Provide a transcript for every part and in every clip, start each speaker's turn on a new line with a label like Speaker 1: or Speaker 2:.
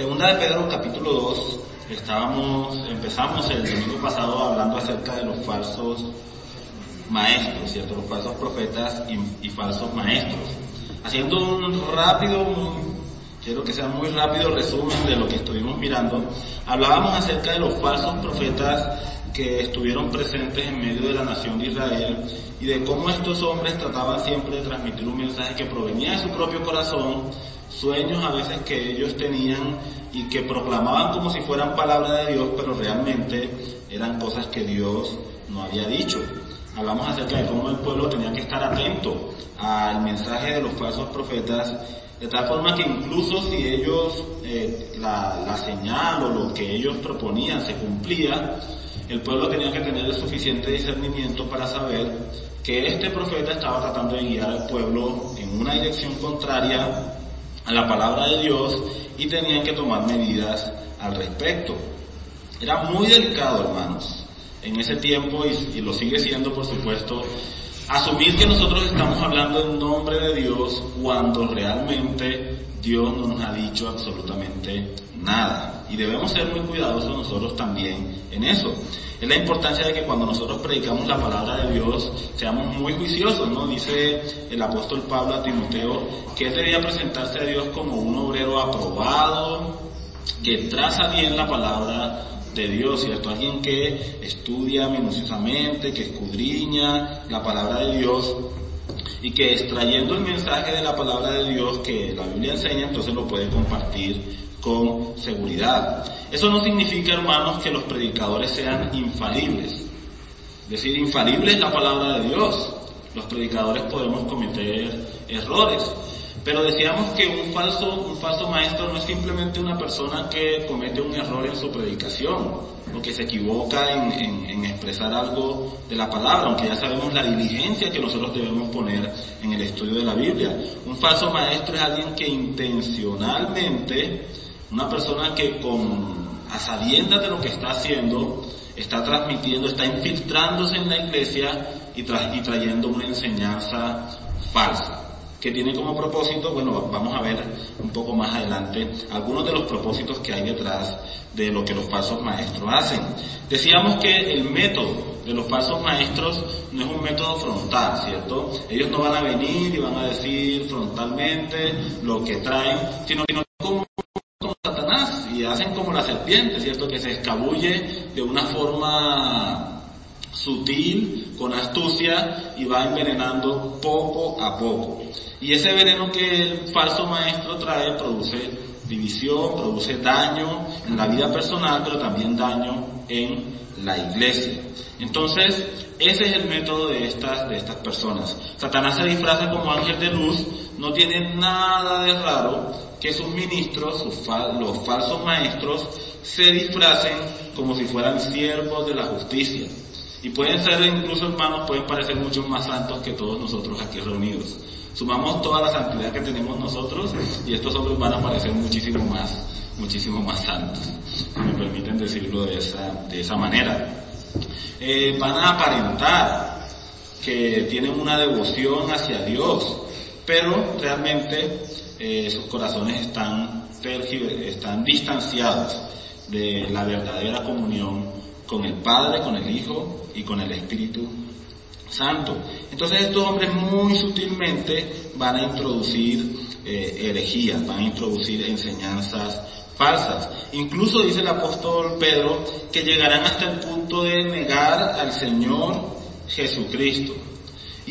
Speaker 1: Segunda de Pedro capítulo 2, estábamos, empezamos el domingo pasado hablando acerca de los falsos maestros, ¿cierto? Los falsos profetas y, y falsos maestros. Haciendo un rápido, quiero que sea muy rápido resumen de lo que estuvimos mirando, hablábamos acerca de los falsos profetas que estuvieron presentes en medio de la nación de Israel y de cómo estos hombres trataban siempre de transmitir un mensaje que provenía de su propio corazón, sueños a veces que ellos tenían y que proclamaban como si fueran palabra de Dios, pero realmente eran cosas que Dios no había dicho. Hablamos acerca de cómo el pueblo tenía que estar atento al mensaje de los falsos profetas, de tal forma que incluso si ellos, eh, la, la señal o lo que ellos proponían se cumplía, el pueblo tenía que tener el suficiente discernimiento para saber que este profeta estaba tratando de guiar al pueblo en una dirección contraria la palabra de Dios y tenían que tomar medidas al respecto. Era muy delicado, hermanos, en ese tiempo y lo sigue siendo, por supuesto, asumir que nosotros estamos hablando en nombre de Dios cuando realmente Dios no nos ha dicho absolutamente nada. Y debemos ser muy cuidadosos nosotros también en eso. Es la importancia de que cuando nosotros predicamos la palabra de Dios seamos muy juiciosos, ¿no? Dice el apóstol Pablo a Timoteo que él debía presentarse a Dios como un obrero aprobado, que traza bien la palabra de Dios, ¿cierto? Alguien que estudia minuciosamente, que escudriña la palabra de Dios y que extrayendo el mensaje de la palabra de Dios que la Biblia enseña, entonces lo puede compartir con seguridad. Eso no significa, hermanos, que los predicadores sean infalibles. Es decir, infalible es la palabra de Dios. Los predicadores podemos cometer errores. Pero decíamos que un falso, un falso maestro no es simplemente una persona que comete un error en su predicación, o que se equivoca en, en, en, expresar algo de la palabra, aunque ya sabemos la diligencia que nosotros debemos poner en el estudio de la Biblia. Un falso maestro es alguien que intencionalmente, una persona que con a sabiendas de lo que está haciendo, está transmitiendo, está infiltrándose en la iglesia y, y trayendo una enseñanza falsa que tiene como propósito, bueno, vamos a ver un poco más adelante algunos de los propósitos que hay detrás de lo que los falsos maestros hacen. Decíamos que el método de los falsos maestros no es un método frontal, ¿cierto? Ellos no van a venir y van a decir frontalmente lo que traen, sino que no como, como Satanás y hacen como la serpiente, ¿cierto? Que se escabulle de una forma sutil, con astucia y va envenenando poco a poco. Y ese veneno que el falso maestro trae produce división, produce daño en la vida personal, pero también daño en la iglesia. Entonces, ese es el método de estas, de estas personas. Satanás se disfraza como ángel de luz, no tiene nada de raro que sus ministros, sus fal los falsos maestros, se disfracen como si fueran siervos de la justicia. Y pueden ser incluso hermanos, pueden parecer mucho más santos que todos nosotros aquí reunidos. Sumamos toda la santidad que tenemos nosotros y estos hombres van a parecer muchísimo más, muchísimo más santos. Me permiten decirlo de esa, de esa manera. Eh, van a aparentar que tienen una devoción hacia Dios, pero realmente eh, sus corazones están, están distanciados de la verdadera comunión con el Padre, con el Hijo y con el Espíritu Santo. Entonces estos hombres muy sutilmente van a introducir eh, herejías, van a introducir enseñanzas falsas. Incluso dice el apóstol Pedro que llegarán hasta el punto de negar al Señor Jesucristo.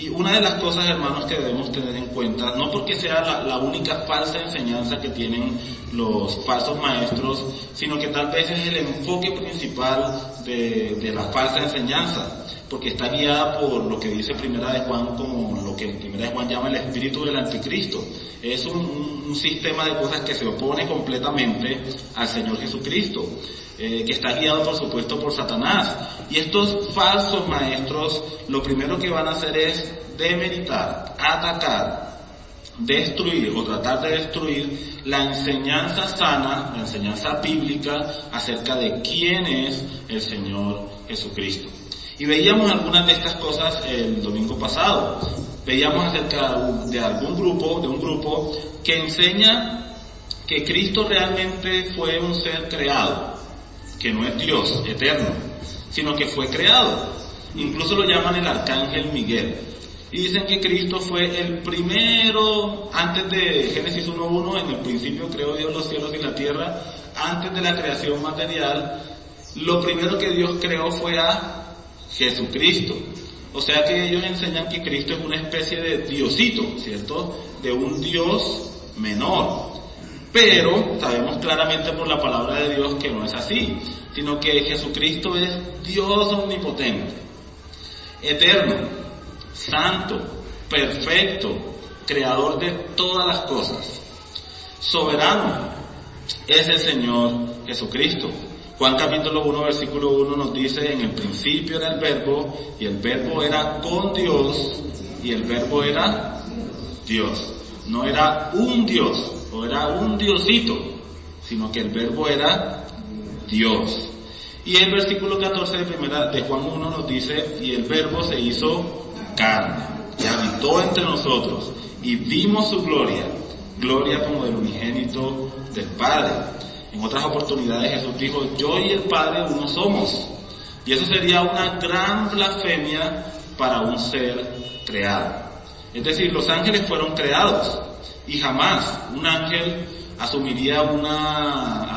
Speaker 1: Y una de las cosas, hermanos, que debemos tener en cuenta, no porque sea la, única falsa enseñanza que tienen los falsos maestros, sino que tal vez es el enfoque principal de la falsa enseñanza, porque está guiada por lo que dice Primera de Juan como lo que Primera de Juan llama el espíritu del anticristo. Es un, sistema de cosas que se opone completamente al Señor Jesucristo. Eh, que está guiado por supuesto por Satanás. Y estos falsos maestros lo primero que van a hacer es demeritar, atacar, destruir o tratar de destruir la enseñanza sana, la enseñanza bíblica acerca de quién es el Señor Jesucristo. Y veíamos algunas de estas cosas el domingo pasado. Veíamos acerca de algún grupo, de un grupo que enseña que Cristo realmente fue un ser creado, que no es Dios eterno, sino que fue creado. Incluso lo llaman el arcángel Miguel. Y dicen que Cristo fue el primero, antes de Génesis 1.1, en el principio creó Dios los cielos y la tierra, antes de la creación material, lo primero que Dios creó fue a Jesucristo. O sea que ellos enseñan que Cristo es una especie de diosito, ¿cierto? De un Dios menor. Pero sabemos claramente por la palabra de Dios que no es así, sino que Jesucristo es Dios omnipotente, eterno, santo, perfecto, creador de todas las cosas, soberano, es el Señor Jesucristo. Juan capítulo 1 versículo 1 nos dice, en el principio era el verbo y el verbo era con Dios y el verbo era Dios. No era un Dios o era un Diosito, sino que el verbo era Dios. Y el versículo 14 de, primera, de Juan 1 nos dice, y el verbo se hizo carne y habitó entre nosotros y vimos su gloria, gloria como del unigénito del Padre en otras oportunidades Jesús dijo, yo y el Padre uno somos. Y eso sería una gran blasfemia para un ser creado. Es decir, los ángeles fueron creados y jamás un ángel asumiría una,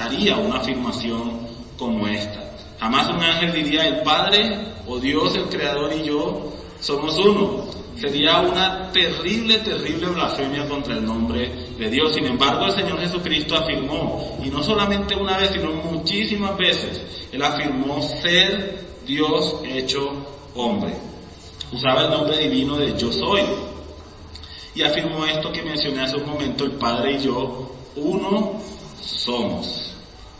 Speaker 1: haría una afirmación como esta. Jamás un ángel diría, el Padre o Dios, el Creador y yo somos uno. Sería una terrible, terrible blasfemia contra el nombre de Dios. Sin embargo, el Señor Jesucristo afirmó, y no solamente una vez, sino muchísimas veces, Él afirmó ser Dios hecho hombre. Usaba el nombre divino de yo soy. Y afirmó esto que mencioné hace un momento, el Padre y yo, uno somos,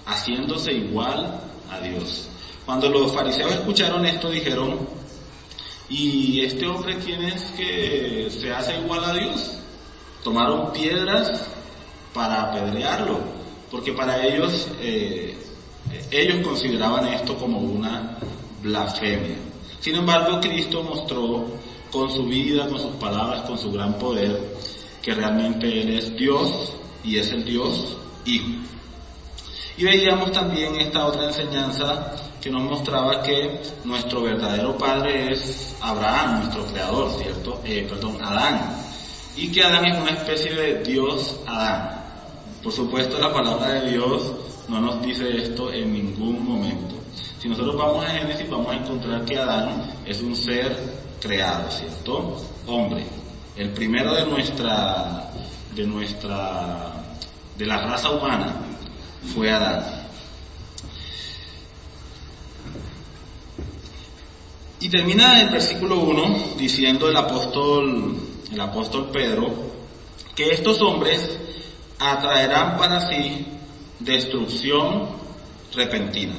Speaker 1: haciéndose igual a Dios. Cuando los fariseos escucharon esto, dijeron, ¿y este hombre quién es que se hace igual a Dios? tomaron piedras para apedrearlo, porque para ellos, eh, ellos consideraban esto como una blasfemia. Sin embargo, Cristo mostró con su vida, con sus palabras, con su gran poder, que realmente Él es Dios y es el Dios Hijo. Y veíamos también esta otra enseñanza que nos mostraba que nuestro verdadero Padre es Abraham, nuestro creador, ¿cierto? Eh, perdón, Adán y que Adán es una especie de Dios Adán. Por supuesto la palabra de Dios no nos dice esto en ningún momento. Si nosotros vamos a Génesis vamos a encontrar que Adán es un ser creado, ¿cierto? Hombre. El primero de nuestra, de nuestra, de la raza humana fue Adán. Y termina el versículo 1 diciendo el apóstol el apóstol Pedro, que estos hombres atraerán para sí destrucción repentina.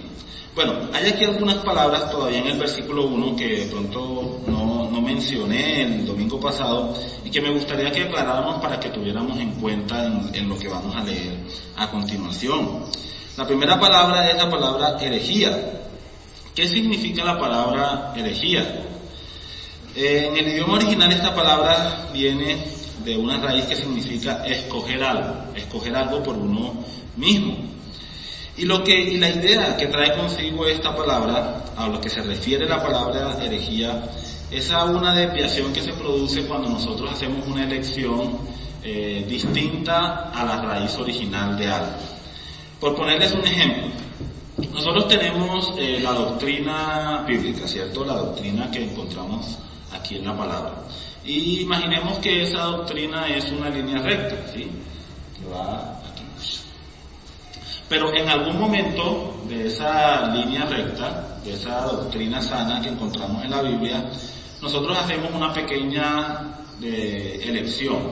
Speaker 1: Bueno, hay aquí algunas palabras todavía en el versículo 1 que de pronto no, no, mencioné el domingo pasado y que me gustaría que aclaráramos para que tuviéramos en cuenta en, en lo que vamos a leer a continuación. La primera palabra es la palabra herejía. ¿Qué significa la palabra herejía? En el idioma original esta palabra viene de una raíz que significa escoger algo, escoger algo por uno mismo. Y lo que, y la idea que trae consigo esta palabra, a lo que se refiere la palabra herejía, es a una desviación que se produce cuando nosotros hacemos una elección eh, distinta a la raíz original de algo. Por ponerles un ejemplo, nosotros tenemos eh, la doctrina bíblica, ¿cierto? La doctrina que encontramos aquí en la palabra. Y imaginemos que esa doctrina es una línea recta, ¿sí? Que va aquí. Pero en algún momento de esa línea recta, de esa doctrina sana que encontramos en la Biblia, nosotros hacemos una pequeña eh, elección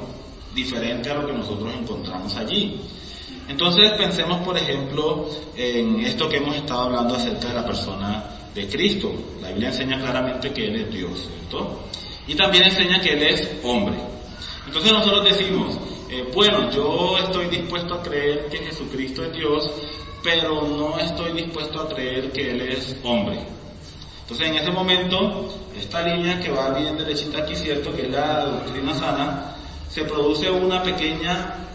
Speaker 1: diferente a lo que nosotros encontramos allí. Entonces pensemos, por ejemplo, en esto que hemos estado hablando acerca de la persona de Cristo. La Biblia enseña claramente que Él es Dios, ¿cierto? Y también enseña que Él es hombre. Entonces nosotros decimos, eh, bueno, yo estoy dispuesto a creer que Jesucristo es Dios, pero no estoy dispuesto a creer que Él es hombre. Entonces en ese momento, esta línea que va bien derechita aquí, cierto, que es la doctrina sana, se produce una pequeña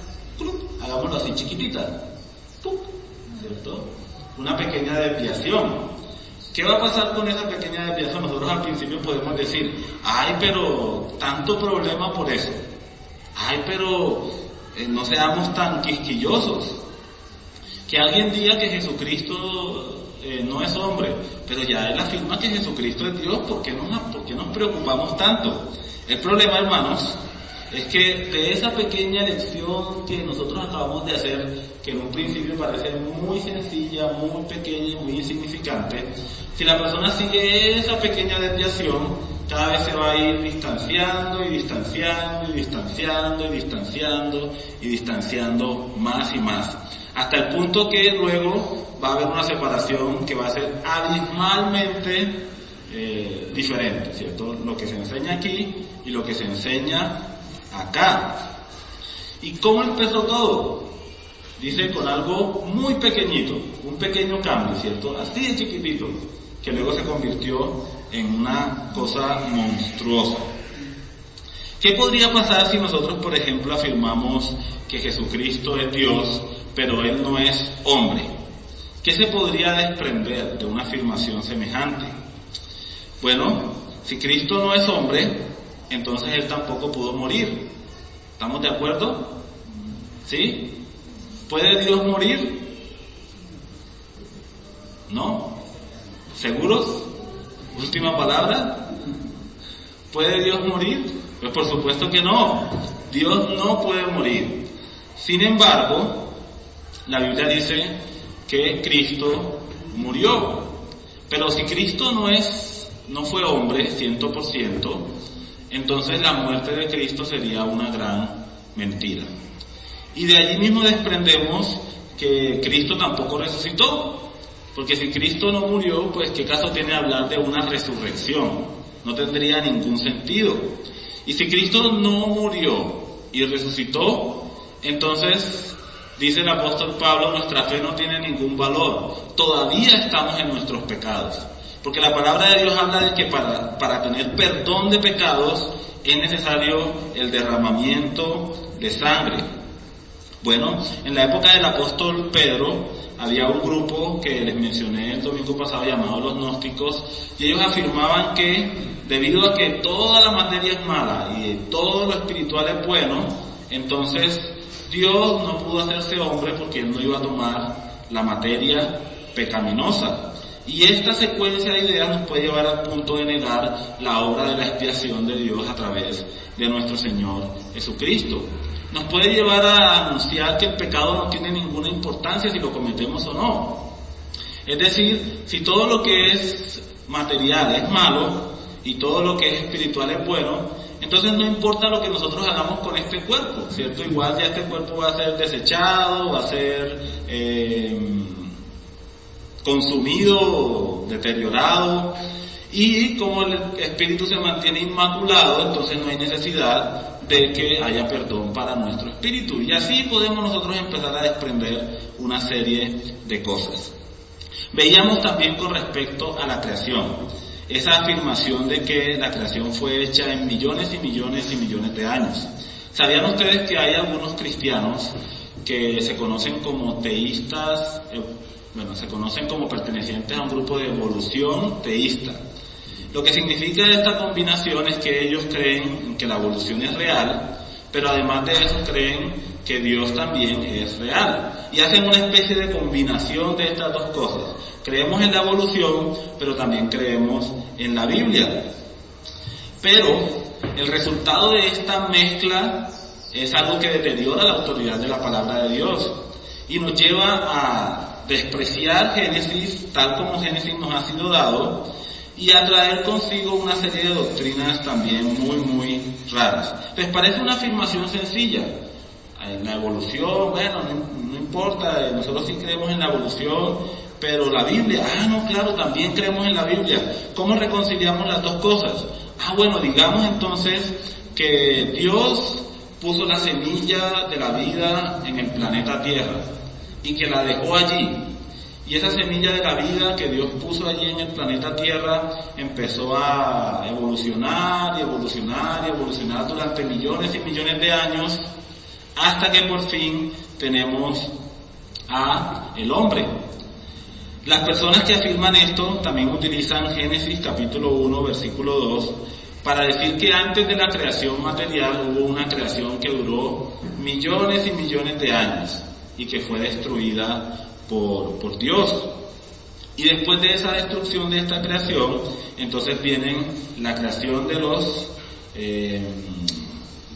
Speaker 1: hagámoslo así chiquitita. ¿Cierto? Una pequeña desviación. ¿Qué va a pasar con esa pequeña desviación? Nosotros al principio podemos decir, ay, pero tanto problema por eso. Ay, pero eh, no seamos tan quisquillosos. Que alguien diga que Jesucristo eh, no es hombre, pero ya él afirma que Jesucristo es Dios, ¿por qué, nos, ¿por qué nos preocupamos tanto? El problema, hermanos, es que de esa pequeña lección que nosotros acabamos de hacer, que en un principio parece muy sencilla, muy pequeña y muy insignificante, si la persona sigue esa pequeña desviación, cada vez se va a ir distanciando y distanciando y distanciando y distanciando y distanciando más y más. Hasta el punto que luego va a haber una separación que va a ser abismalmente eh, diferente, ¿cierto? Lo que se enseña aquí y lo que se enseña acá. ¿Y cómo empezó todo? Dice con algo muy pequeñito, un pequeño cambio, ¿cierto? Así de chiquitito, que luego se convirtió en una cosa monstruosa. ¿Qué podría pasar si nosotros, por ejemplo, afirmamos que Jesucristo es Dios, pero Él no es hombre? ¿Qué se podría desprender de una afirmación semejante? Bueno, si Cristo no es hombre, entonces Él tampoco pudo morir. ¿Estamos de acuerdo? ¿Sí? ¿Puede Dios morir? ¿No? ¿Seguros? Última palabra. ¿Puede Dios morir? Pues por supuesto que no. Dios no puede morir. Sin embargo, la Biblia dice que Cristo murió. Pero si Cristo no es, no fue hombre 100%, entonces la muerte de Cristo sería una gran mentira. Y de allí mismo desprendemos que Cristo tampoco resucitó, porque si Cristo no murió, pues qué caso tiene hablar de una resurrección, no tendría ningún sentido. Y si Cristo no murió y resucitó, entonces dice el apóstol Pablo, nuestra fe no tiene ningún valor, todavía estamos en nuestros pecados. Porque la palabra de Dios habla de que para, para tener perdón de pecados es necesario el derramamiento de sangre. Bueno, en la época del apóstol Pedro había un grupo que les mencioné el domingo pasado llamado los gnósticos y ellos afirmaban que debido a que toda la materia es mala y todo lo espiritual es bueno, entonces Dios no pudo hacerse hombre porque él no iba a tomar la materia pecaminosa. Y esta secuencia de ideas nos puede llevar al punto de negar la obra de la expiación de Dios a través de nuestro Señor Jesucristo. Nos puede llevar a anunciar que el pecado no tiene ninguna importancia si lo cometemos o no. Es decir, si todo lo que es material es malo y todo lo que es espiritual es bueno, entonces no importa lo que nosotros hagamos con este cuerpo, ¿cierto? Igual ya este cuerpo va a ser desechado, va a ser... Eh, consumido, deteriorado, y como el espíritu se mantiene inmaculado, entonces no hay necesidad de que haya perdón para nuestro espíritu. Y así podemos nosotros empezar a desprender una serie de cosas. Veíamos también con respecto a la creación, esa afirmación de que la creación fue hecha en millones y millones y millones de años. ¿Sabían ustedes que hay algunos cristianos que se conocen como teístas bueno, se conocen como pertenecientes a un grupo de evolución teísta. Lo que significa esta combinación es que ellos creen que la evolución es real, pero además de eso creen que Dios también es real. Y hacen una especie de combinación de estas dos cosas. Creemos en la evolución, pero también creemos en la Biblia. Pero el resultado de esta mezcla es algo que deteriora la autoridad de la palabra de Dios y nos lleva a despreciar Génesis tal como Génesis nos ha sido dado y a traer consigo una serie de doctrinas también muy, muy raras. Les parece una afirmación sencilla. En la evolución, bueno, no, importa, eh, nosotros sí creemos en la evolución, pero la Biblia, ah, no, claro, también creemos en la Biblia. ¿Cómo reconciliamos las dos cosas? Ah, bueno, digamos entonces que Dios puso la semilla de la vida en el planeta Tierra y que la dejó allí. Y esa semilla de la vida que Dios puso allí en el planeta Tierra empezó a evolucionar y evolucionar y evolucionar durante millones y millones de años hasta que por fin tenemos a el hombre. Las personas que afirman esto también utilizan Génesis capítulo 1 versículo 2 para decir que antes de la creación material hubo una creación que duró millones y millones de años y que fue destruida por, por Dios. Y después de esa destrucción de esta creación, entonces viene la creación de los, eh,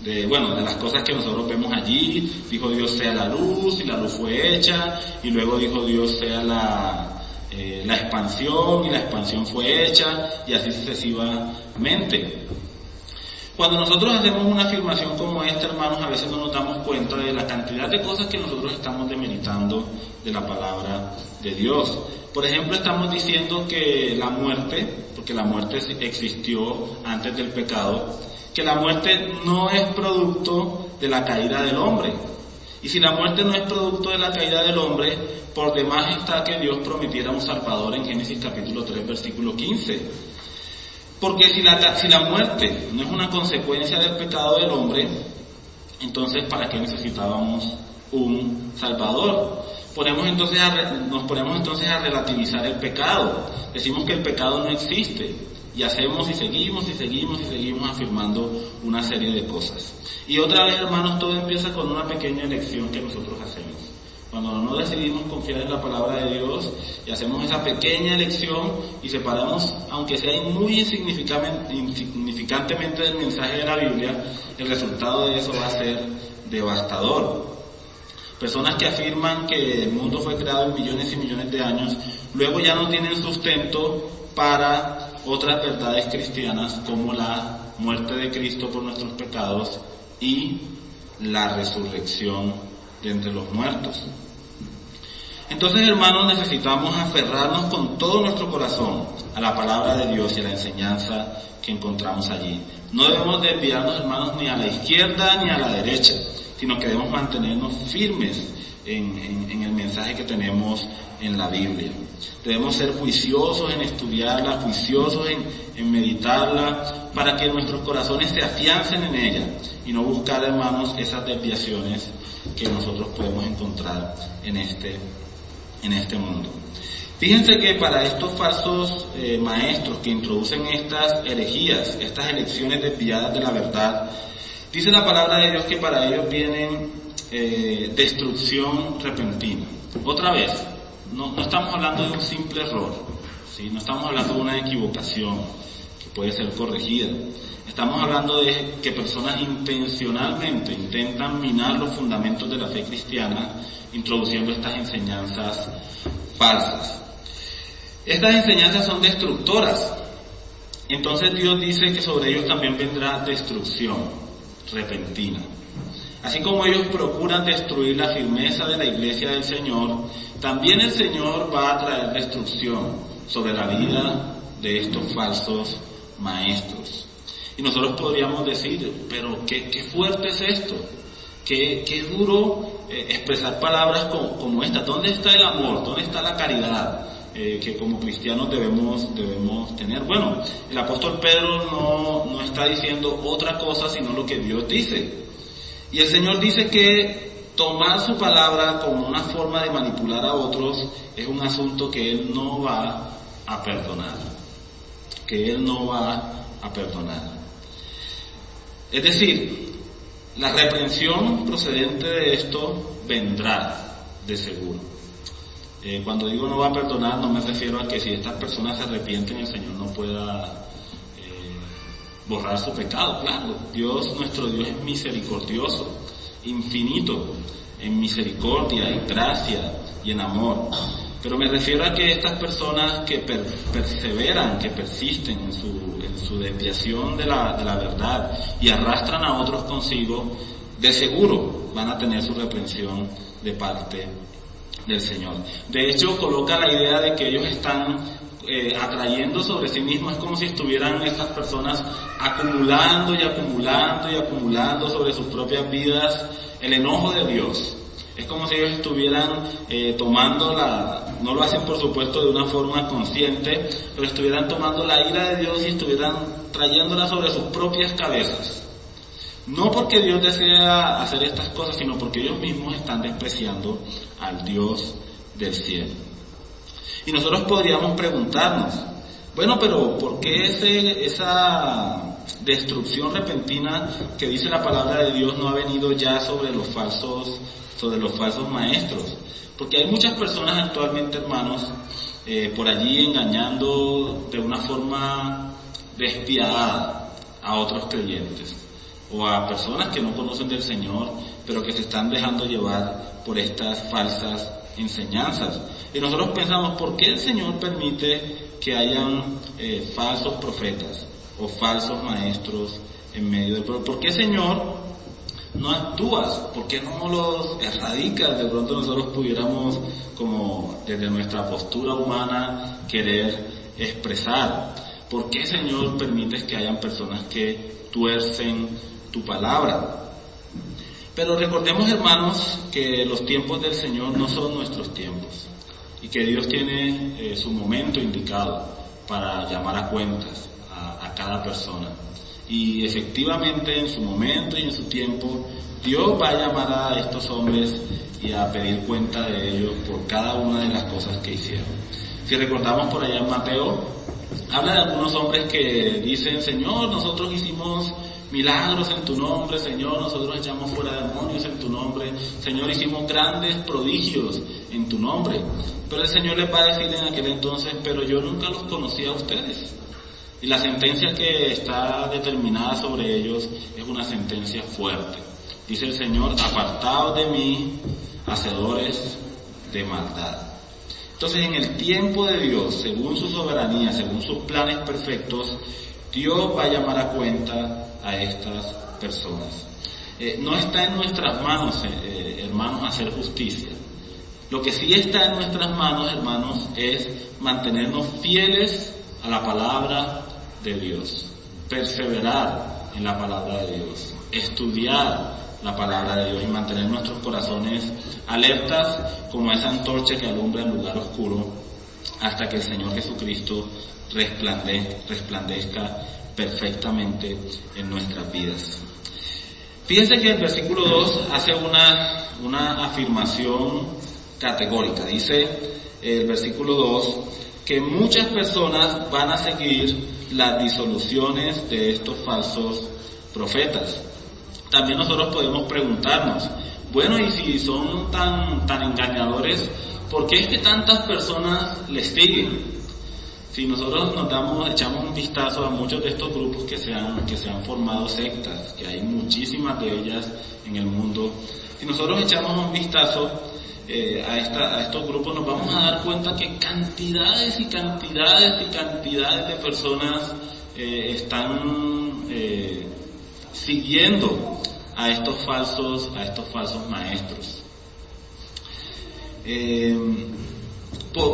Speaker 1: de, bueno, de las cosas que nosotros vemos allí. Dijo Dios sea la luz y la luz fue hecha y luego dijo Dios sea la, eh, la expansión y la expansión fue hecha y así sucesivamente. Cuando nosotros hacemos una afirmación como esta, hermanos, a veces no nos damos cuenta de la cantidad de cosas que nosotros estamos demeritando de la palabra de Dios. Por ejemplo, estamos diciendo que la muerte, porque la muerte existió antes del pecado, que la muerte no es producto de la caída del hombre. Y si la muerte no es producto de la caída del hombre, por demás está que Dios prometiera un salvador en Génesis capítulo 3, versículo 15. Porque si la, muerte no es una consecuencia del pecado del hombre, entonces ¿para qué necesitábamos un salvador? ponemos entonces nos ponemos entonces a relativizar el pecado. Decimos que el pecado no existe y hacemos y seguimos y seguimos y seguimos afirmando una serie de cosas. Y otra vez, hermanos, todo empieza con una pequeña elección que nosotros hacemos. Cuando no decidimos confiar en la palabra de Dios y hacemos esa pequeña elección y separamos, aunque sea muy insignificantemente del mensaje de la Biblia, el resultado de eso va a ser devastador. Personas que afirman que el mundo fue creado en millones y millones de años, luego ya no tienen sustento para otras verdades cristianas como la muerte de Cristo por nuestros pecados y la resurrección de entre los muertos. Entonces, hermanos, necesitamos aferrarnos con todo nuestro corazón a la palabra de Dios y a la enseñanza que encontramos allí. No debemos desviarnos, hermanos, ni a la izquierda ni a la derecha sino que debemos mantenernos firmes en, el mensaje que tenemos en la Biblia. Debemos ser juiciosos en estudiarla, juiciosos en, en, meditarla, para que nuestros corazones se afiancen en ella y no buscar, hermanos, esas desviaciones que nosotros podemos encontrar en este, en este mundo. Fíjense que para estos falsos eh, maestros que introducen estas herejías, estas elecciones desviadas de la verdad, Dice la palabra de Dios que para ellos viene eh, destrucción repentina. Otra vez, no, estamos hablando de un simple error, ¿sí? no estamos hablando de una equivocación puede ser corregida. Estamos hablando de que personas intencionalmente intentan minar los fundamentos de la fe cristiana introduciendo estas enseñanzas falsas. Estas enseñanzas son destructoras. Entonces Dios dice que sobre ellos también vendrá destrucción repentina. Así como ellos procuran destruir la firmeza de la iglesia del Señor, también el Señor va a traer destrucción sobre la vida de estos falsos maestros. Y nosotros podríamos decir, pero qué, fuerte es esto, qué, qué duro eh, expresar palabras como, como esta. ¿Dónde está el amor? ¿Dónde está la caridad? Eh, que como cristianos debemos, debemos tener. Bueno, el apóstol Pedro no, no está diciendo otra cosa sino lo que Dios dice. Y el Señor dice que tomar su palabra como una forma de manipular a otros es un asunto que Él no va a perdonar. Que Él no va a perdonar. Es decir, la reprensión procedente de esto vendrá de seguro. Eh, cuando digo no va a perdonar, no me refiero a que si estas personas se arrepienten, el Señor no pueda eh, borrar su pecado. Claro, Dios, nuestro Dios es misericordioso, infinito en misericordia, en gracia y en amor. Pero me refiero a que estas personas que perseveran, que persisten en su, desviación de la, de la verdad y arrastran a otros consigo, de seguro van a tener su reprensión de parte del Señor. De hecho, coloca la idea de que ellos están eh, atrayendo sobre sí mismos, es como si estuvieran estas personas acumulando y acumulando y acumulando sobre sus propias vidas el enojo de Dios. Es como si ellos estuvieran eh, tomando la, no lo hacen por supuesto de una forma consciente, pero estuvieran tomando la ira de Dios y estuvieran trayéndola sobre sus propias cabezas. No porque Dios desea hacer estas cosas, sino porque ellos mismos están despreciando al Dios del cielo. Y nosotros podríamos preguntarnos, bueno, pero ¿por qué esa destrucción repentina que dice la palabra de Dios no ha venido ya sobre los falsos, sobre los falsos maestros? Porque hay muchas personas actualmente, hermanos, eh, por allí engañando de una forma despiadada a otros creyentes o a personas que no conocen del Señor, pero que se están dejando llevar por estas falsas enseñanzas. Y nosotros pensamos, ¿por qué el Señor permite que hayan eh, falsos profetas o falsos maestros en medio del pueblo? ¿Por qué, Señor, no actúas? ¿Por qué no los erradicas? De pronto nosotros pudiéramos, como desde nuestra postura humana, querer expresar. ¿Por qué, Señor, permites que hayan personas que tuercen tu palabra? Pero recordemos, hermanos, que los tiempos del Señor no son nuestros tiempos y que Dios tiene eh, su momento indicado para llamar a cuentas a, a cada persona. Y efectivamente en su momento y en su tiempo, Dios va a llamar a estos hombres y a pedir cuenta de ellos por cada una de las cosas que hicieron. Si recordamos por allá en Mateo, habla de algunos hombres que dicen, Señor, nosotros hicimos milagros en tu nombre, Señor, nosotros echamos fuera demonios en tu nombre, Señor, hicimos grandes prodigios en tu nombre. Pero el Señor les va a decir en aquel entonces, pero yo nunca los conocí a ustedes. Y la sentencia que está determinada sobre ellos es una sentencia fuerte. Dice el Señor, apartados de mí, hacedores de maldad. Entonces en el tiempo de Dios, según su soberanía, según sus planes perfectos, Dios va a llamar a cuenta a estas personas. Eh, no está en nuestras manos, eh, eh, hermanos, hacer justicia. Lo que sí está en nuestras manos, hermanos, es mantenernos fieles a la palabra de Dios, perseverar en la palabra de Dios, estudiar la palabra de Dios y mantener nuestros corazones alertas como esa antorcha que alumbra el lugar oscuro hasta que el Señor Jesucristo resplandezca perfectamente en nuestras vidas. Fíjense que el versículo 2 hace una, una afirmación categórica. Dice el versículo 2 que muchas personas van a seguir las disoluciones de estos falsos profetas. También nosotros podemos preguntarnos, bueno, y si son tan, tan engañadores, ¿por qué es que tantas personas les siguen? Si nosotros nos damos, echamos un vistazo a muchos de estos grupos que se han, que se han formado sectas, que hay muchísimas de ellas en el mundo, si nosotros echamos un vistazo eh, a, esta, a estos grupos, nos vamos a dar cuenta que cantidades y cantidades y cantidades de personas eh, están eh, siguiendo a estos falsos, a estos falsos maestros.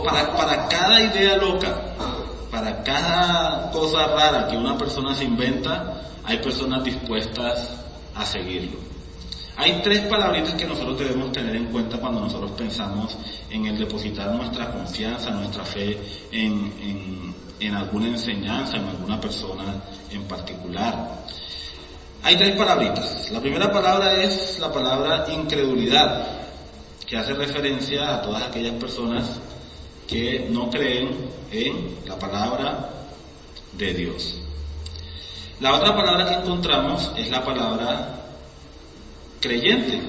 Speaker 1: Para, para cada idea loca, para cada cosa rara que una persona se inventa, hay personas dispuestas a seguirlo. Hay tres palabritas que nosotros debemos tener en cuenta cuando nosotros pensamos en el depositar nuestra confianza, nuestra fe en, en, en alguna enseñanza, en alguna persona en particular. Hay tres palabritas. La primera palabra es la palabra incredulidad, que hace referencia a todas aquellas personas que no creen en la palabra de Dios. La otra palabra que encontramos es la palabra creyente.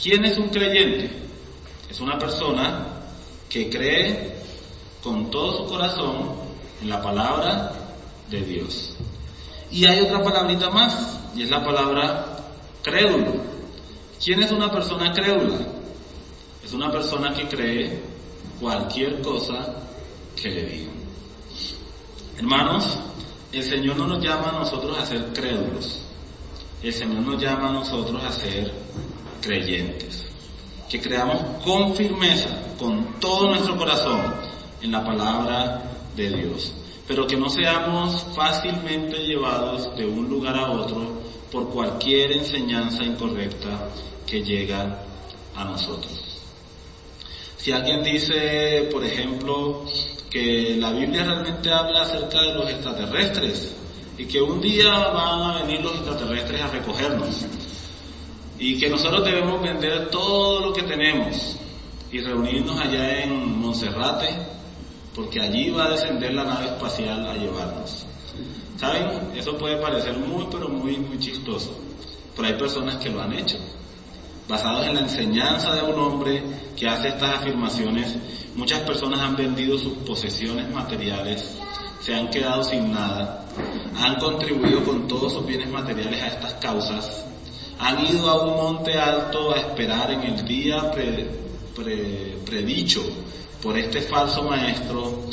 Speaker 1: ¿Quién es un creyente? Es una persona que cree con todo su corazón en la palabra de Dios. Y hay otra palabrita más, y es la palabra crédulo. ¿Quién es una persona crédula? Es una persona que cree cualquier cosa que le digan. Hermanos, el Señor no nos llama a nosotros a ser crédulos. El Señor nos llama a nosotros a ser creyentes. Que creamos con firmeza, con todo nuestro corazón, en la palabra de Dios. Pero que no seamos fácilmente llevados de un lugar a otro por cualquier enseñanza incorrecta que llega a nosotros. Si alguien dice, por ejemplo, que la Biblia realmente habla acerca de los extraterrestres, y que un día van a venir los extraterrestres a recogernos y que nosotros debemos vender todo lo que tenemos y reunirnos allá en Monserrate porque allí va a descender la nave espacial a llevarnos. ¿Saben? Eso puede parecer muy, pero muy, muy chistoso, pero hay personas que lo han hecho. Basados en la enseñanza de un hombre que hace estas afirmaciones, muchas personas han vendido sus posesiones materiales, se han quedado sin nada, han contribuido con todos sus bienes materiales a estas causas, han ido a un monte alto a esperar en el día predicho por este falso maestro,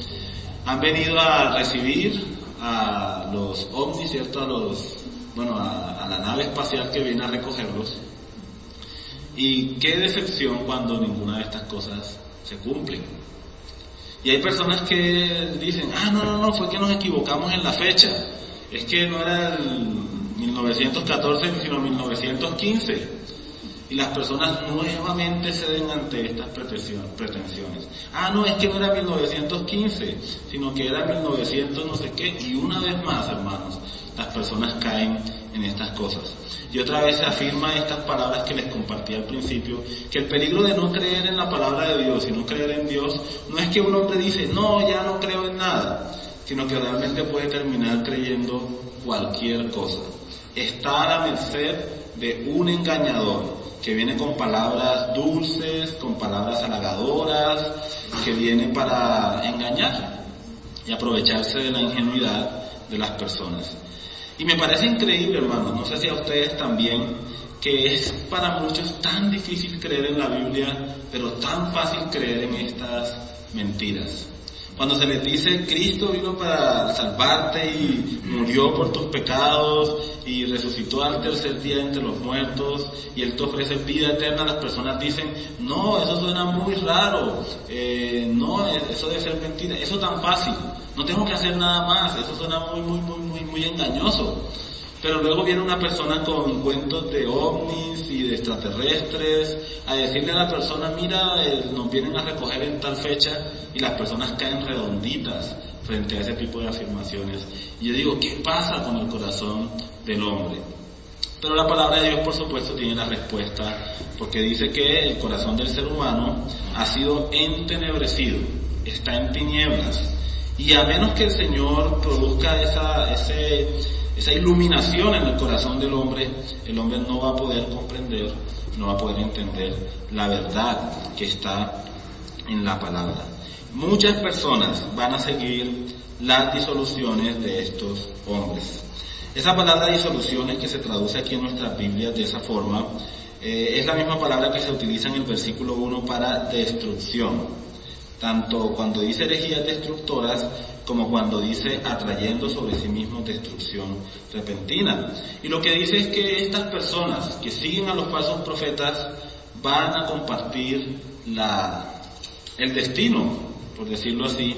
Speaker 1: han venido a recibir a los ovnis, ¿cierto? A los, bueno, a, a la nave espacial que viene a recogerlos. Y qué decepción cuando ninguna de estas cosas se cumple. Y hay personas que dicen, ah, no, no, no, fue que nos equivocamos en la fecha. Es que no era el 1914, sino 1915 y las personas nuevamente ceden ante estas pretensiones. Ah, no, es que no era 1915, sino que era 1900 no sé qué, y una vez más, hermanos, las personas caen en estas cosas. Y otra vez se afirma estas palabras que les compartí al principio, que el peligro de no creer en la palabra de Dios y no creer en Dios no es que un hombre dice, no, ya no creo en nada, sino que realmente puede terminar creyendo cualquier cosa. Está a la merced de un engañador que viene con palabras dulces, con palabras halagadoras, que viene para engañar y aprovecharse de la ingenuidad de las personas. Y me parece increíble, hermano, no sé si a ustedes también, que es para muchos tan difícil creer en la Biblia, pero tan fácil creer en estas mentiras. Cuando se les dice Cristo vino para salvarte y murió por tus pecados y resucitó al tercer día entre los muertos y Él te ofrece vida eterna, las personas dicen, no, eso suena muy raro, eh, no, eso debe ser mentira, eso tan fácil, no tengo que hacer nada más, eso suena muy, muy, muy, muy, muy engañoso. Pero luego viene una persona con cuentos de ovnis y de extraterrestres a decirle a la persona, mira, eh, nos vienen a recoger en tal fecha y las personas caen redonditas frente a ese tipo de afirmaciones. Y yo digo, ¿qué pasa con el corazón del hombre? Pero la palabra de Dios, por supuesto, tiene la respuesta, porque dice que el corazón del ser humano ha sido entenebrecido, está en tinieblas. Y a menos que el Señor produzca esa, ese, esa iluminación en el corazón del hombre, el hombre no va a poder comprender, no va a poder entender la verdad que está en la palabra. Muchas personas van a seguir las disoluciones de estos hombres. Esa palabra disoluciones que se traduce aquí en nuestras Biblias de esa forma, eh, es la misma palabra que se utiliza en el versículo 1 para destrucción tanto cuando dice herejías destructoras como cuando dice atrayendo sobre sí mismo destrucción repentina. Y lo que dice es que estas personas que siguen a los falsos profetas van a compartir la, el destino, por decirlo así,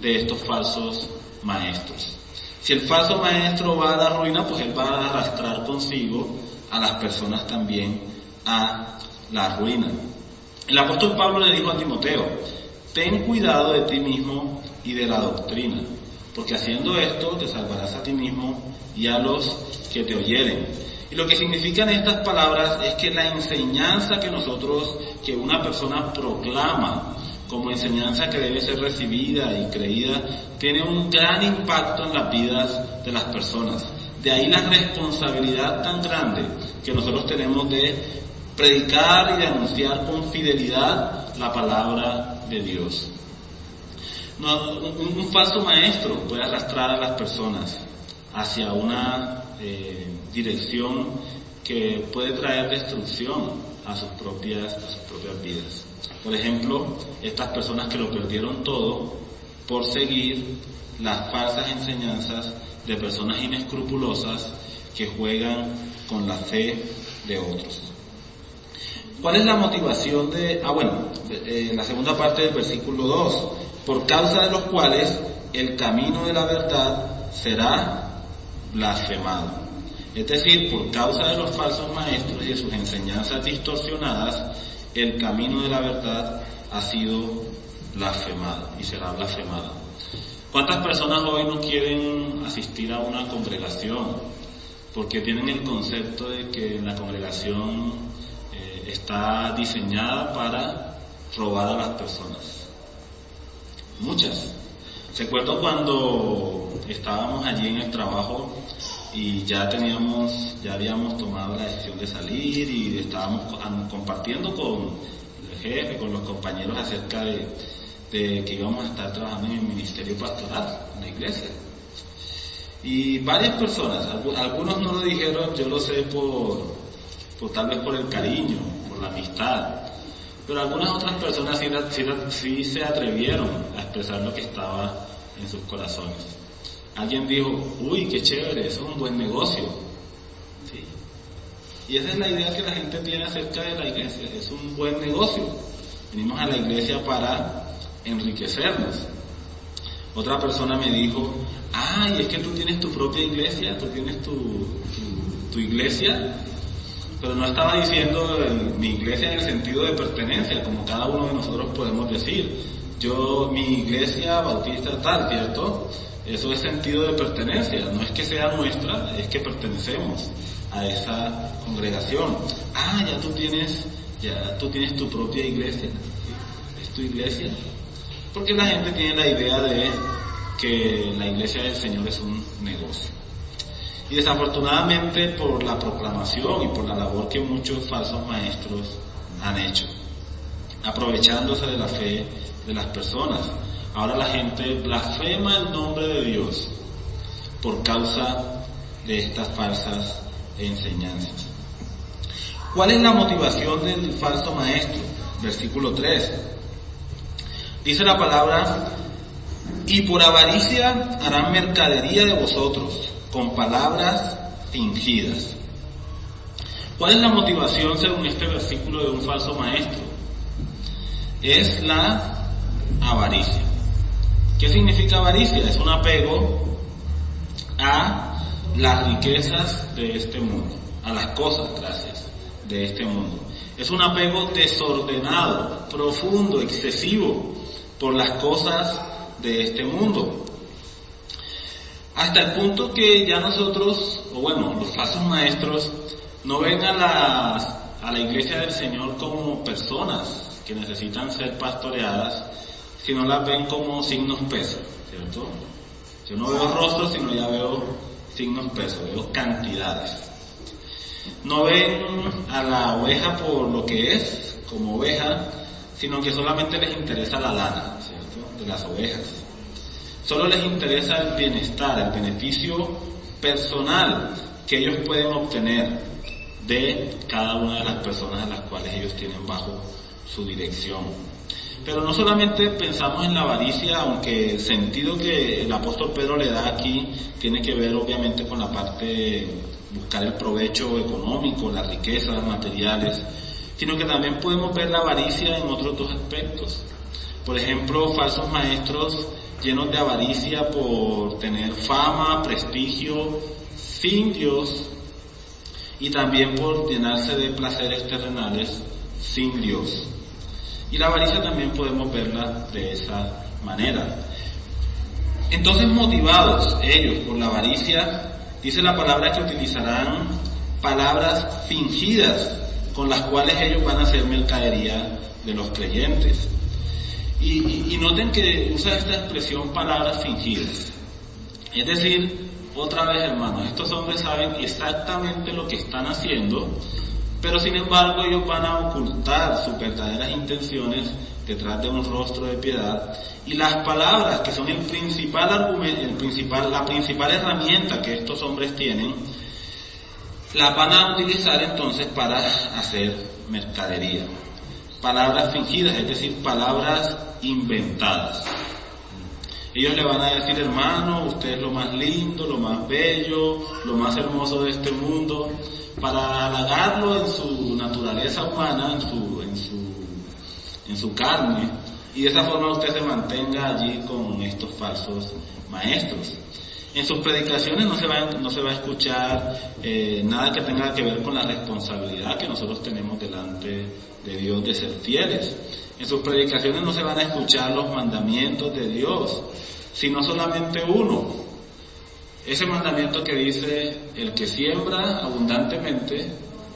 Speaker 1: de estos falsos maestros. Si el falso maestro va a la ruina, pues él va a arrastrar consigo a las personas también a la ruina. El apóstol Pablo le dijo a Timoteo, ten cuidado de ti mismo y de la doctrina, porque haciendo esto te salvarás a ti mismo y a los que te oyeren. Y lo que significan estas palabras es que la enseñanza que nosotros, que una persona proclama como enseñanza que debe ser recibida y creída, tiene un gran impacto en las vidas de las personas. De ahí la responsabilidad tan grande que nosotros tenemos de predicar y de anunciar con fidelidad la palabra de Dios. un, falso maestro puede arrastrar a las personas hacia una eh, dirección que puede traer destrucción a sus propias, a sus propias vidas. Por ejemplo, estas personas que lo perdieron todo por seguir las falsas enseñanzas de personas inescrupulosas que juegan con la fe de otros. ¿Cuál es la motivación de, ah bueno, en la segunda parte del versículo 2, por causa de los cuales el camino de la verdad será blasfemado. Es decir, por causa de los falsos maestros y de sus enseñanzas distorsionadas, el camino de la verdad ha sido blasfemado y será blasfemado. ¿Cuántas personas hoy no quieren asistir a una congregación? Porque tienen el concepto de que la congregación está diseñada para robar a las personas. Muchas. Recuerdo cuando estábamos allí en el trabajo y ya teníamos, ya habíamos tomado la decisión de salir y estábamos compartiendo con el jefe, con los compañeros acerca de, que íbamos a estar trabajando en el ministerio pastoral, en la iglesia. Y varias personas, algunos no lo dijeron, yo lo sé por, por tal vez por el cariño, la amistad, pero algunas otras personas sí, se atrevieron a expresar lo que estaba en sus corazones. Alguien dijo, uy, qué chévere, eso es un buen negocio. ¿Sí? Y esa es la idea que la gente tiene acerca de la iglesia, es un buen negocio. Venimos a la iglesia para enriquecernos. Otra persona me dijo, ay, es que tú tienes tu propia iglesia, tú tienes tu, iglesia, pero no estaba diciendo mi iglesia en el sentido de pertenencia, como cada uno de nosotros podemos decir. Yo, mi iglesia bautista tal, ¿cierto? Eso es sentido de pertenencia, no es que sea nuestra, es que pertenecemos a esa congregación. Ah, ya tú tienes, ya tú tienes tu propia iglesia. ¿Es tu iglesia? Porque la gente tiene la idea de que la iglesia del Señor es un negocio. Y desafortunadamente por la proclamación y por la labor que muchos falsos maestros han hecho, aprovechándose de la fe de las personas. Ahora la gente blasfema el nombre de Dios por causa de estas falsas enseñanzas. ¿Cuál es la motivación del falso maestro? Versículo 3. Dice la palabra, y por avaricia harán mercadería de vosotros con palabras fingidas. ¿Cuál es la motivación según este versículo de un falso maestro? Es la avaricia. ¿Qué significa avaricia? Es un apego a las riquezas de este mundo, a las cosas, gracias, de este mundo. Es un apego desordenado, profundo, excesivo por las cosas de este mundo. Hasta el punto que ya nosotros, o bueno, los falsos maestros, no ven a, a la iglesia del Señor como personas que necesitan ser pastoreadas, sino las ven como signos pesos, ¿cierto? Yo no veo rostros, sino ya veo signos pesos, veo cantidades. No ven a la oveja por lo que es, como oveja, sino que solamente les interesa la lana, ¿cierto? De las ovejas. Solo les interesa el bienestar, el beneficio personal que ellos pueden obtener de cada una de las personas a las cuales ellos tienen bajo su dirección. Pero no solamente pensamos en la avaricia, aunque el sentido que el apóstol Pedro le da aquí tiene que ver obviamente con la parte de buscar el provecho económico, las riquezas materiales, sino que también podemos ver la avaricia en otros dos aspectos. Por ejemplo, falsos maestros llenos de avaricia por tener fama, prestigio, sin Dios, y también por llenarse de placeres terrenales sin Dios. Y la avaricia también podemos verla de esa manera. Entonces, motivados ellos por la avaricia, dice la palabra que utilizarán palabras fingidas con las cuales ellos van a hacer mercadería de los creyentes. Y, noten que usa esta expresión palabras fingidas. Es decir, otra vez hermanos, estos hombres saben exactamente lo que están haciendo, pero sin embargo ellos van a ocultar sus verdaderas intenciones detrás de un rostro de piedad y las palabras que son el principal argumento, el principal, la principal herramienta que estos hombres tienen, las van a utilizar entonces para hacer mercadería. Palabras fingidas, es decir, palabras inventadas. Ellos le van a decir, hermano, usted es lo más lindo, lo más bello, lo más hermoso de este mundo, para halagarlo en su naturaleza humana, en su, en su, en su carne, y de esa forma usted se mantenga allí con estos falsos maestros. En sus predicaciones no se va, no se va a escuchar eh, nada que tenga que ver con la responsabilidad que nosotros tenemos delante de Dios de ser fieles. En sus predicaciones no se van a escuchar los mandamientos de Dios, sino solamente uno. Ese mandamiento que dice, el que siembra abundantemente,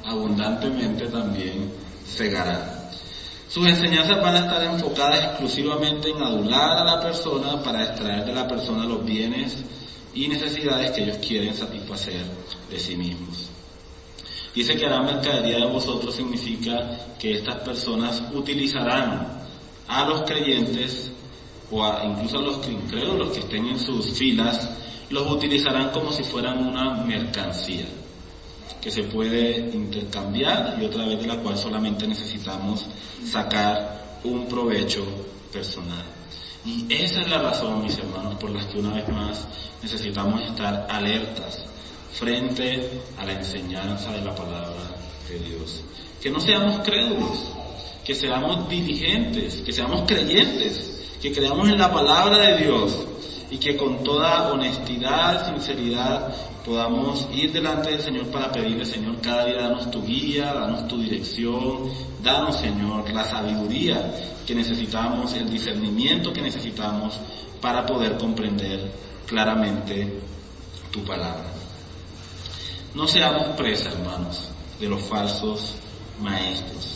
Speaker 1: abundantemente también segará. Sus enseñanzas van a estar enfocadas exclusivamente en adular a la persona para extraer de la persona los bienes y necesidades que ellos quieren satisfacer de sí mismos. Dice que hará mercadería de vosotros significa que estas personas utilizarán a los creyentes o incluso a los incrédulos que estén en sus filas, los utilizarán como si fueran una mercancía que se puede intercambiar y otra vez de la cual solamente necesitamos sacar un provecho personal. Y esa es la razón, mis hermanos, por las que una vez más necesitamos estar alertas frente a la enseñanza de la palabra de Dios. Que no seamos crédulos, que seamos diligentes, que seamos creyentes, que creamos en la palabra de Dios y que con toda honestidad, sinceridad, podamos ir delante del Señor para pedirle, Señor, cada día danos tu guía, danos tu dirección, danos, Señor, la sabiduría que necesitamos, el discernimiento que necesitamos para poder comprender claramente tu palabra. No seamos presa, hermanos, de los falsos maestros.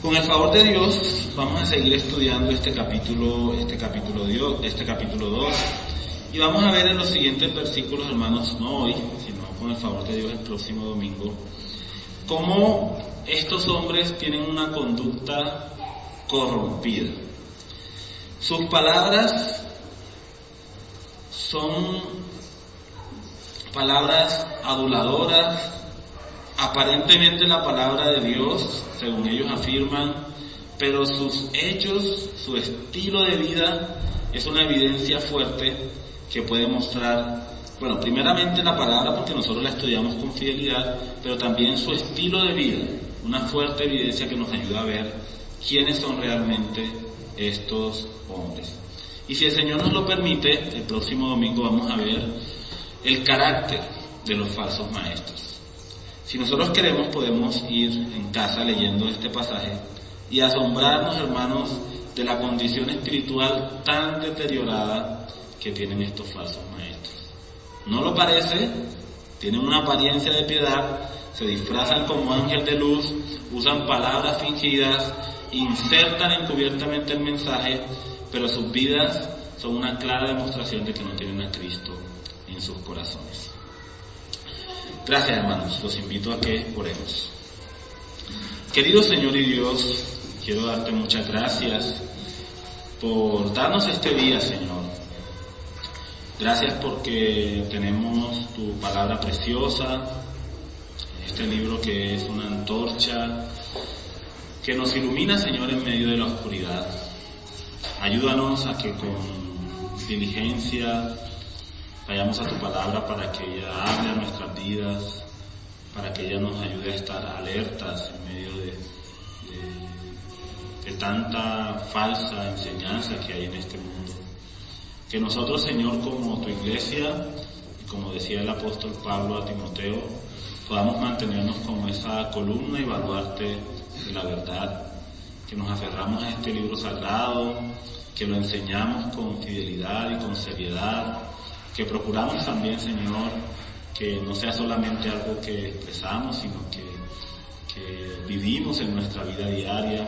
Speaker 1: Con el favor de Dios, vamos a seguir estudiando este capítulo, este capítulo, Dios, este capítulo 2, y vamos a ver en los siguientes versículos, hermanos, no hoy, sino con el favor de Dios el próximo domingo, cómo estos hombres tienen una conducta corrompida. Sus palabras son palabras aduladoras, aparentemente la palabra de Dios, según ellos afirman, pero sus hechos, su estilo de vida es una evidencia fuerte que puede mostrar, bueno, primeramente la palabra porque nosotros la estudiamos con fidelidad, pero también su estilo de vida, una fuerte evidencia que nos ayuda a ver quiénes son realmente estos hombres. Y si el Señor nos lo permite, el próximo domingo vamos a ver el carácter de los falsos maestros. Si nosotros queremos podemos ir en casa leyendo este pasaje y asombrarnos, hermanos, de la condición espiritual tan deteriorada que tienen estos falsos maestros. ¿No lo parece? Tienen una apariencia de piedad, se disfrazan como ángel de luz, usan palabras fingidas, insertan encubiertamente el mensaje, pero sus vidas son una clara demostración de que no tienen a Cristo sus corazones. Gracias hermanos, los invito a que oremos. Querido Señor y Dios, quiero darte muchas gracias por darnos este día, Señor. Gracias porque tenemos tu palabra preciosa, este libro que es una antorcha que nos ilumina, Señor, en medio de la oscuridad. Ayúdanos a que con diligencia vayamos a tu palabra para que ella hable a nuestras vidas, para que ella nos ayude a estar alertas en medio de, de, tanta falsa enseñanza que hay en este mundo. Que nosotros, Señor, como tu iglesia, como decía el apóstol Pablo a Timoteo, podamos mantenernos como esa columna y baluarte de la verdad, que nos aferramos a este libro sagrado, que lo enseñamos con fidelidad y con seriedad, que procuramos también, Señor, que no sea solamente algo que expresamos, sino que, que vivimos en nuestra vida diaria,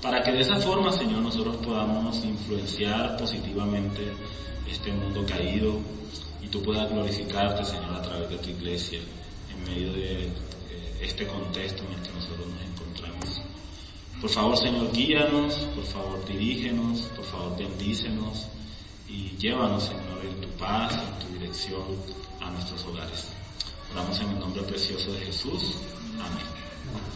Speaker 1: para que de esa forma, Señor, nosotros podamos influenciar positivamente este mundo caído y tú puedas glorificarte, Señor, a través de tu iglesia, en medio de este contexto en el que nosotros nos encontramos. Por favor, Señor, guíanos, por favor, dirígenos, por favor, bendícenos y llévanos, Señor, paz, en tu dirección a nuestros hogares. Oramos en el nombre precioso de Jesús. Amén.